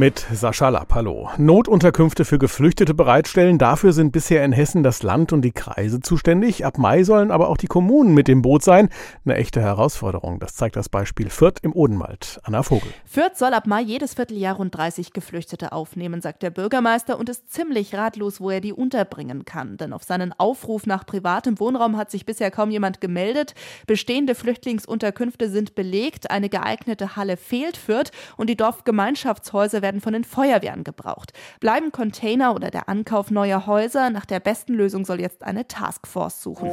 Mit Sascha Lapp, hallo. Notunterkünfte für Geflüchtete bereitstellen. Dafür sind bisher in Hessen das Land und die Kreise zuständig. Ab Mai sollen aber auch die Kommunen mit dem Boot sein. Eine echte Herausforderung. Das zeigt das Beispiel Fürth im Odenwald. Anna Vogel. Fürth soll ab Mai jedes Vierteljahr rund 30 Geflüchtete aufnehmen, sagt der Bürgermeister und ist ziemlich ratlos, wo er die unterbringen kann. Denn auf seinen Aufruf nach privatem Wohnraum hat sich bisher kaum jemand gemeldet. Bestehende Flüchtlingsunterkünfte sind belegt. Eine geeignete Halle fehlt Fürth und die Dorfgemeinschaftshäuser werden werden von den Feuerwehren gebraucht. Bleiben Container oder der Ankauf neuer Häuser? Nach der besten Lösung soll jetzt eine Taskforce suchen.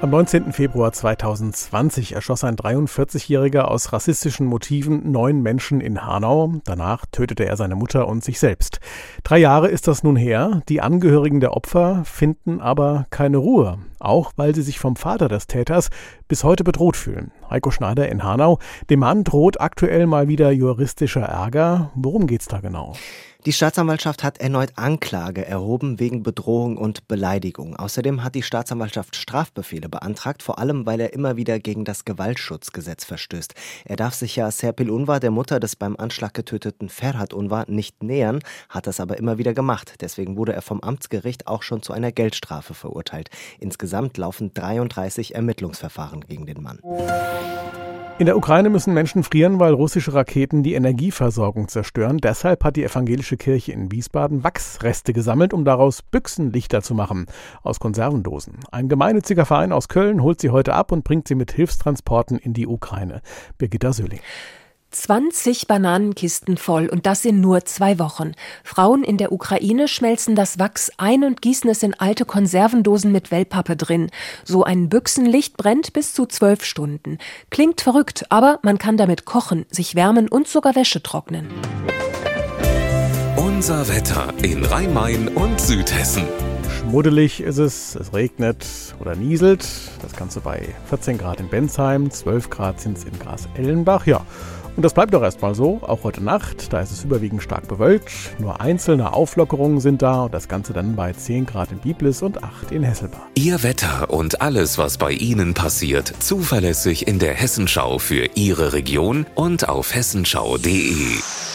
Am 19. Februar 2020 erschoss ein 43-Jähriger aus rassistischen Motiven neun Menschen in Hanau. Danach tötete er seine Mutter und sich selbst. Drei Jahre ist das nun her. Die Angehörigen der Opfer finden aber keine Ruhe. Auch weil sie sich vom Vater des Täters bis heute bedroht fühlen. Heiko Schneider in Hanau. Dem Mann droht aktuell mal wieder juristischer Ärger. Worum geht's da genau? Die Staatsanwaltschaft hat erneut Anklage erhoben wegen Bedrohung und Beleidigung. Außerdem hat die Staatsanwaltschaft Strafbefehle beantragt, vor allem weil er immer wieder gegen das Gewaltschutzgesetz verstößt. Er darf sich ja Serpil Unvar, der Mutter des beim Anschlag getöteten Ferhat Unvar, nicht nähern, hat das aber immer wieder gemacht. Deswegen wurde er vom Amtsgericht auch schon zu einer Geldstrafe verurteilt. Insgesamt laufen 33 Ermittlungsverfahren gegen den Mann. In der Ukraine müssen Menschen frieren, weil russische Raketen die Energieversorgung zerstören. Deshalb hat die evangelische Kirche in Wiesbaden Wachsreste gesammelt, um daraus Büchsenlichter zu machen aus Konservendosen. Ein gemeinnütziger Verein aus Köln holt sie heute ab und bringt sie mit Hilfstransporten in die Ukraine. Birgitta Söhling. 20 Bananenkisten voll und das in nur zwei Wochen. Frauen in der Ukraine schmelzen das Wachs ein und gießen es in alte Konservendosen mit Wellpappe drin. So ein Büchsenlicht brennt bis zu zwölf Stunden. Klingt verrückt, aber man kann damit kochen, sich wärmen und sogar Wäsche trocknen. Unser Wetter in Rhein-Main und Südhessen. Schmuddelig ist es, es regnet oder nieselt. Das Ganze bei 14 Grad in Bensheim, 12 Grad sind es in Gras-Ellenbach. Ja, und das bleibt doch erstmal so, auch heute Nacht. Da ist es überwiegend stark bewölkt. Nur einzelne Auflockerungen sind da und das Ganze dann bei 10 Grad in Biblis und 8 in Hesselbach. Ihr Wetter und alles, was bei Ihnen passiert, zuverlässig in der Hessenschau für Ihre Region und auf hessenschau.de.